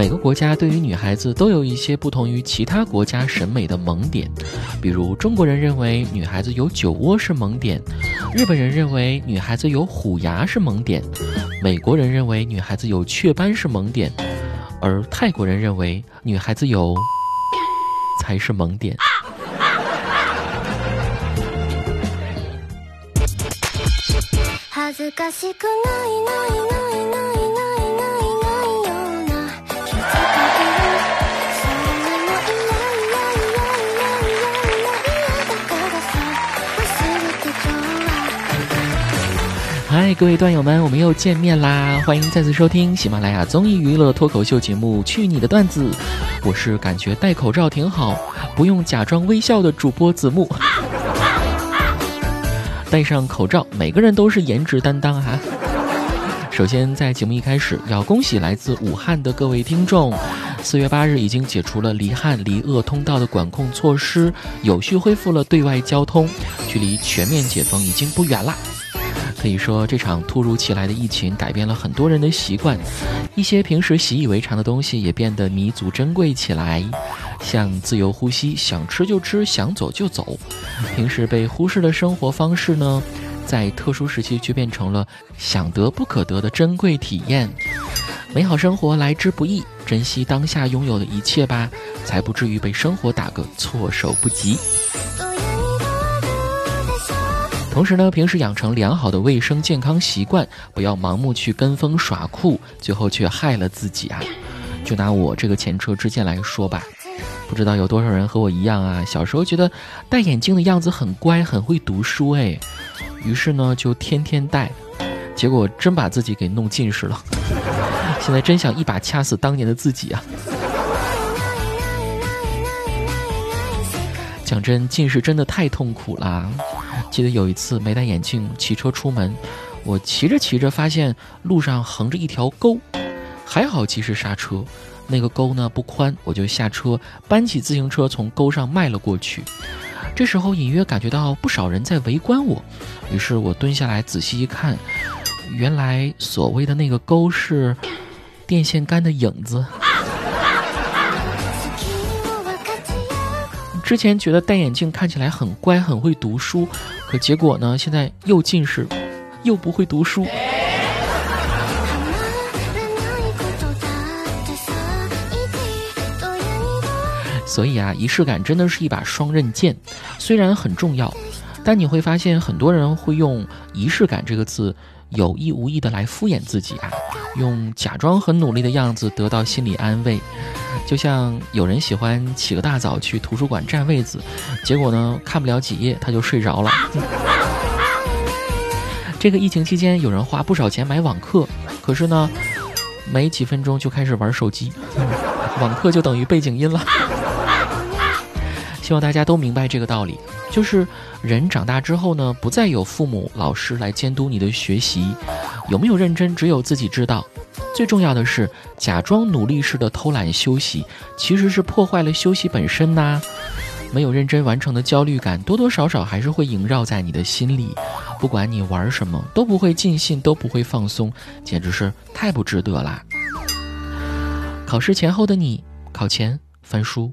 每个国家对于女孩子都有一些不同于其他国家审美的萌点，比如中国人认为女孩子有酒窝是萌点，日本人认为女孩子有虎牙是萌点，美国人认为女孩子有雀斑是萌点，而泰国人认为女孩子有才是萌点。嗨，各位段友们，我们又见面啦！欢迎再次收听喜马拉雅综艺娱乐脱口秀节目《去你的段子》，我是感觉戴口罩挺好，不用假装微笑的主播子木。戴上口罩，每个人都是颜值担当啊！首先，在节目一开始，要恭喜来自武汉的各位听众，四月八日已经解除了离汉离鄂通道的管控措施，有序恢复了对外交通，距离全面解封已经不远了。可以说，这场突如其来的疫情改变了很多人的习惯，一些平时习以为常的东西也变得弥足珍贵起来，像自由呼吸，想吃就吃，想走就走。平时被忽视的生活方式呢，在特殊时期却变成了想得不可得的珍贵体验。美好生活来之不易，珍惜当下拥有的一切吧，才不至于被生活打个措手不及。同时呢，平时养成良好的卫生健康习惯，不要盲目去跟风耍酷，最后却害了自己啊！就拿我这个前车之鉴来说吧，不知道有多少人和我一样啊，小时候觉得戴眼镜的样子很乖，很会读书，哎，于是呢就天天戴，结果真把自己给弄近视了。现在真想一把掐死当年的自己啊！讲真，近视真的太痛苦了。记得有一次没戴眼镜骑车出门，我骑着骑着发现路上横着一条沟，还好及时刹车。那个沟呢不宽，我就下车搬起自行车从沟上迈了过去。这时候隐约感觉到不少人在围观我，于是我蹲下来仔细一看，原来所谓的那个沟是电线杆的影子。之前觉得戴眼镜看起来很乖，很会读书。可结果呢？现在又近视，又不会读书。所以啊，仪式感真的是一把双刃剑，虽然很重要，但你会发现很多人会用“仪式感”这个字有意无意的来敷衍自己啊，用假装很努力的样子得到心理安慰。就像有人喜欢起个大早去图书馆占位子，结果呢看不了几页他就睡着了。这个疫情期间，有人花不少钱买网课，可是呢，没几分钟就开始玩手机，网课就等于背景音了。希望大家都明白这个道理，就是人长大之后呢，不再有父母、老师来监督你的学习，有没有认真，只有自己知道。最重要的是，假装努力式的偷懒休息，其实是破坏了休息本身呐。没有认真完成的焦虑感，多多少少还是会萦绕在你的心里。不管你玩什么，都不会尽兴，都不会放松，简直是太不值得啦。考试前后的你，考前翻书，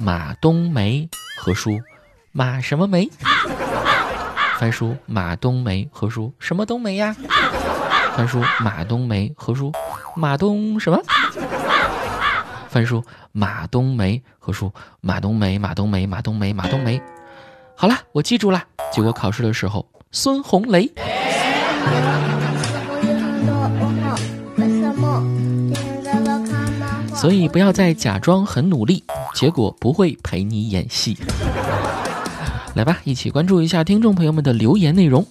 马冬梅何书？马什么梅？翻书，马冬梅何书？什么冬梅呀？翻书马冬梅何书？马冬什么？翻书马冬梅何书？马冬梅马冬梅马冬梅马冬梅。好了，我记住了。结果考试的时候，孙红雷。所以不要再假装很努力，结果不会陪你演戏。来吧，一起关注一下听众朋友们的留言内容。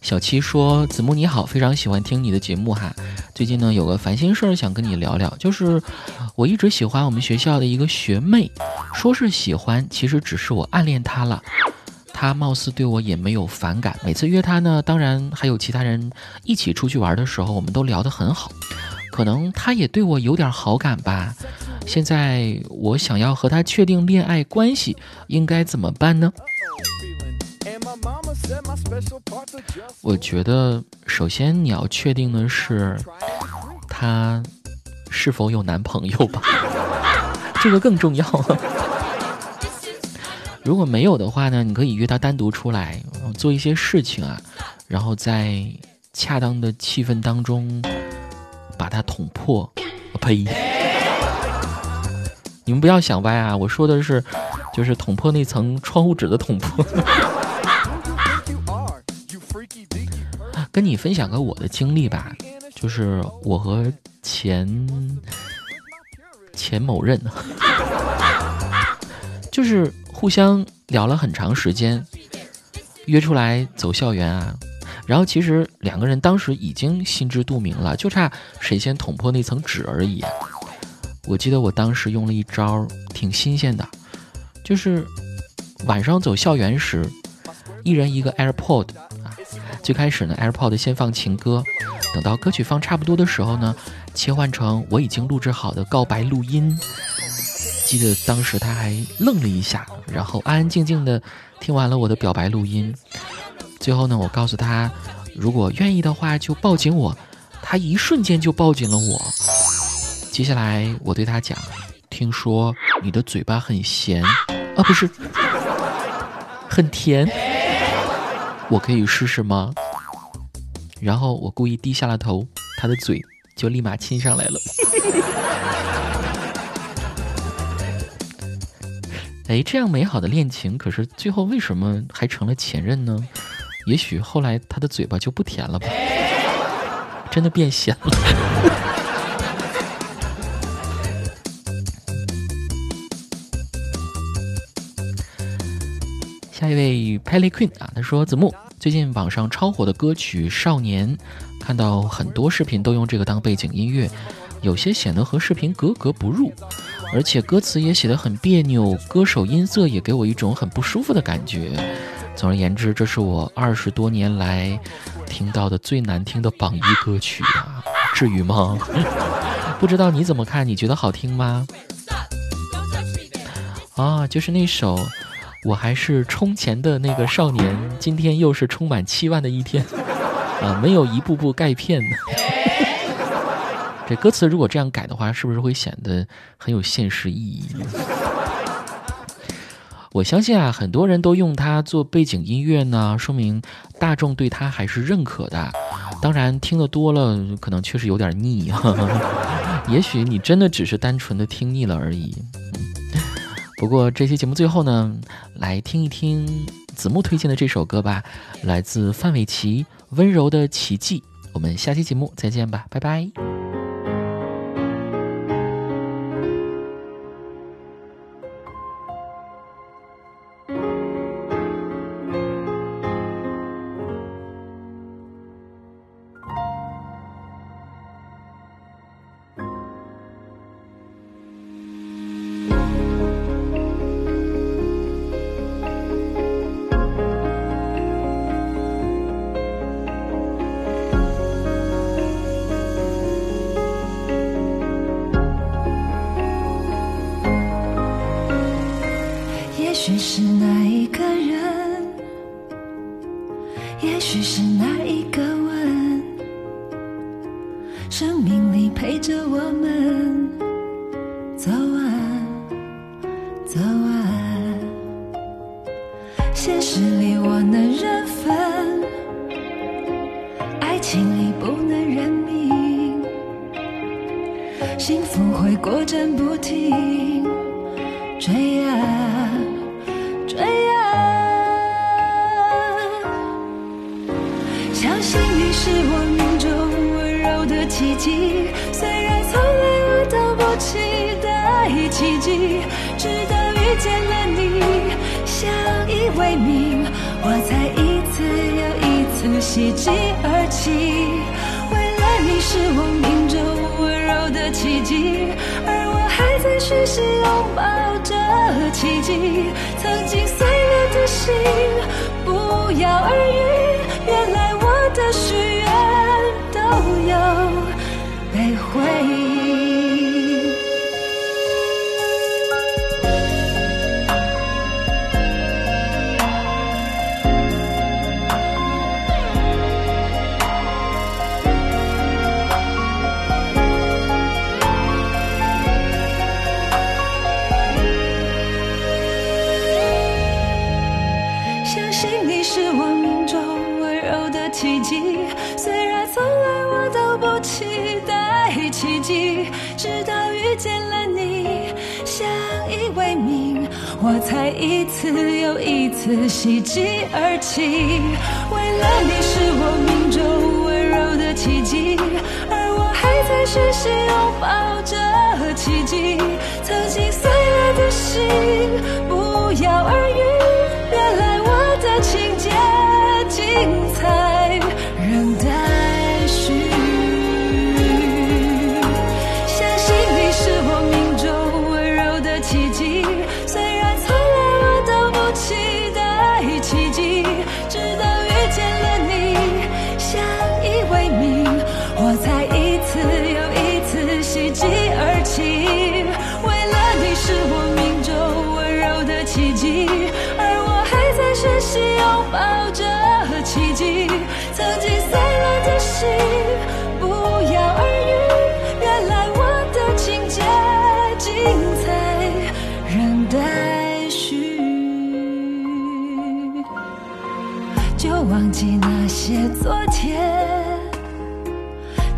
小七说：“子木你好，非常喜欢听你的节目哈。最近呢有个烦心事儿想跟你聊聊，就是我一直喜欢我们学校的一个学妹，说是喜欢，其实只是我暗恋她了。他貌似对我也没有反感，每次约他呢，当然还有其他人一起出去玩的时候，我们都聊得很好。可能他也对我有点好感吧。现在我想要和他确定恋爱关系，应该怎么办呢？”我觉得，首先你要确定的是，他是否有男朋友吧，这个更重要。如果没有的话呢，你可以约他单独出来做一些事情啊，然后在恰当的气氛当中把他捅破。呸！你们不要想歪啊，我说的是，就是捅破那层窗户纸的捅破。跟你分享个我的经历吧，就是我和前前某任，就是互相聊了很长时间，约出来走校园啊，然后其实两个人当时已经心知肚明了，就差谁先捅破那层纸而已。我记得我当时用了一招挺新鲜的，就是晚上走校园时，一人一个 AirPod 啊。最开始呢，AirPod 先放情歌，等到歌曲放差不多的时候呢，切换成我已经录制好的告白录音。记得当时他还愣了一下，然后安安静静的听完了我的表白录音。最后呢，我告诉他，如果愿意的话就抱紧我。他一瞬间就抱紧了我。接下来我对他讲，听说你的嘴巴很咸，啊不是，很甜。我可以试试吗？然后我故意低下了头，他的嘴就立马亲上来了。哎，这样美好的恋情，可是最后为什么还成了前任呢？也许后来他的嘴巴就不甜了吧？真的变咸了。下一位 Pelly Queen 啊，他说：“子木，最近网上超火的歌曲《少年》，看到很多视频都用这个当背景音乐，有些显得和视频格格不入，而且歌词也写得很别扭，歌手音色也给我一种很不舒服的感觉。总而言之，这是我二十多年来听到的最难听的榜一歌曲啊！至于吗？不知道你怎么看？你觉得好听吗？啊，就是那首。”我还是充钱的那个少年，今天又是充满期望的一天，啊，没有一步步钙片。这歌词如果这样改的话，是不是会显得很有现实意义？我相信啊，很多人都用它做背景音乐呢，说明大众对它还是认可的。当然，听得多了，可能确实有点腻。也许你真的只是单纯的听腻了而已。不过这期节目最后呢，来听一听子木推荐的这首歌吧，来自范玮琪《温柔的奇迹》。我们下期节目再见吧，拜拜。许是那一个吻，生命里陪着我们走完，走完。现实里我能认分，爱情里不能认命，幸福会过阵不停追啊。相信你是我命中温柔的奇迹，虽然从来我都不期待奇迹，直到遇见了你，相依为命，我才一次又一次喜极而泣。为了你是我命中温柔的奇迹，而我还在学习拥抱着奇迹。曾经碎了的心，不药而愈。原来我的许愿都有被回应。信你是我命中温柔的奇迹。虽然从来我都不期待奇迹，直到遇见了你，相依为命，我才一次又一次喜极而泣。为了你，是我命中温柔的奇迹，而我还在学习拥抱着奇迹。曾经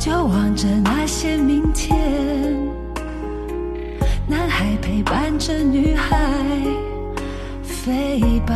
就望着那些明天。男孩陪伴着女孩飞吧，